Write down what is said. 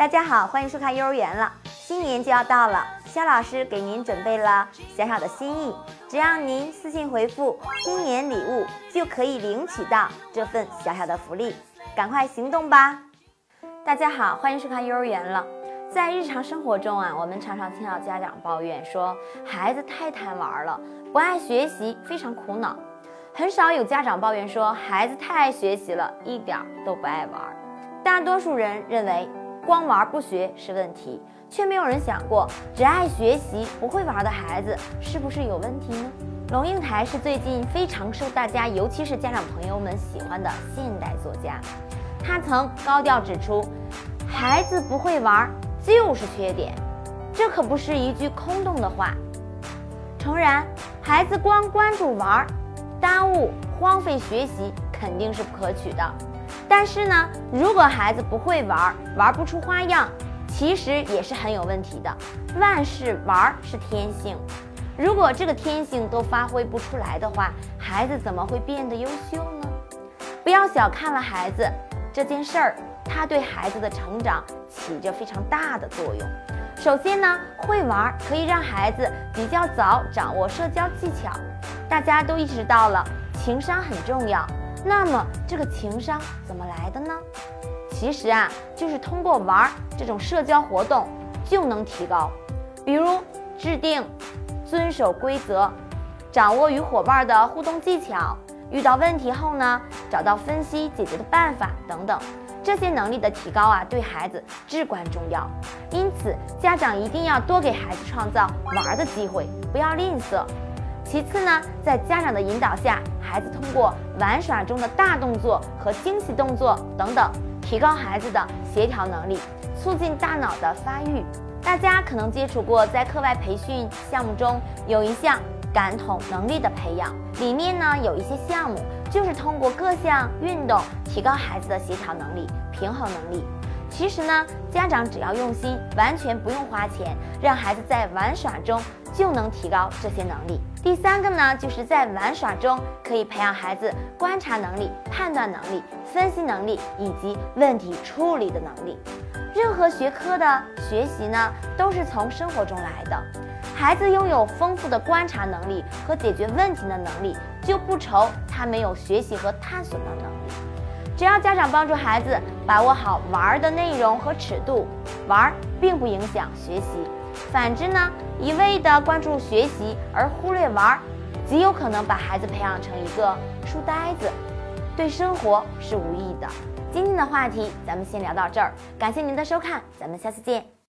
大家好，欢迎收看幼儿园了。新年就要到了，肖老师给您准备了小小的心意，只要您私信回复“新年礼物”，就可以领取到这份小小的福利，赶快行动吧！大家好，欢迎收看幼儿园了。在日常生活中啊，我们常常听到家长抱怨说，孩子太贪玩了，不爱学习，非常苦恼。很少有家长抱怨说，孩子太爱学习了，一点都不爱玩。大多数人认为。光玩不学是问题，却没有人想过，只爱学习不会玩的孩子是不是有问题呢？龙应台是最近非常受大家，尤其是家长朋友们喜欢的现代作家。他曾高调指出，孩子不会玩就是缺点，这可不是一句空洞的话。诚然，孩子光关注玩，耽误荒废学习肯定是不可取的。但是呢，如果孩子不会玩，玩不出花样，其实也是很有问题的。万事玩是天性，如果这个天性都发挥不出来的话，孩子怎么会变得优秀呢？不要小看了孩子这件事儿，他对孩子的成长起着非常大的作用。首先呢，会玩可以让孩子比较早掌握社交技巧。大家都意识到了，情商很重要。那么这个情商怎么来的呢？其实啊，就是通过玩这种社交活动就能提高，比如制定、遵守规则，掌握与伙伴的互动技巧，遇到问题后呢，找到分析解决的办法等等。这些能力的提高啊，对孩子至关重要。因此，家长一定要多给孩子创造玩的机会，不要吝啬。其次呢，在家长的引导下，孩子通过玩耍中的大动作和精细动作等等，提高孩子的协调能力，促进大脑的发育。大家可能接触过，在课外培训项目中有一项感统能力的培养，里面呢有一些项目就是通过各项运动提高孩子的协调能力、平衡能力。其实呢，家长只要用心，完全不用花钱，让孩子在玩耍中就能提高这些能力。第三个呢，就是在玩耍中可以培养孩子观察能力、判断能力、分析能力以及问题处理的能力。任何学科的学习呢，都是从生活中来的。孩子拥有丰富的观察能力和解决问题的能力，就不愁他没有学习和探索的能力。只要家长帮助孩子把握好玩的内容和尺度，玩并不影响学习。反之呢，一味的关注学习而忽略玩儿，极有可能把孩子培养成一个书呆子，对生活是无益的。今天的话题咱们先聊到这儿，感谢您的收看，咱们下次见。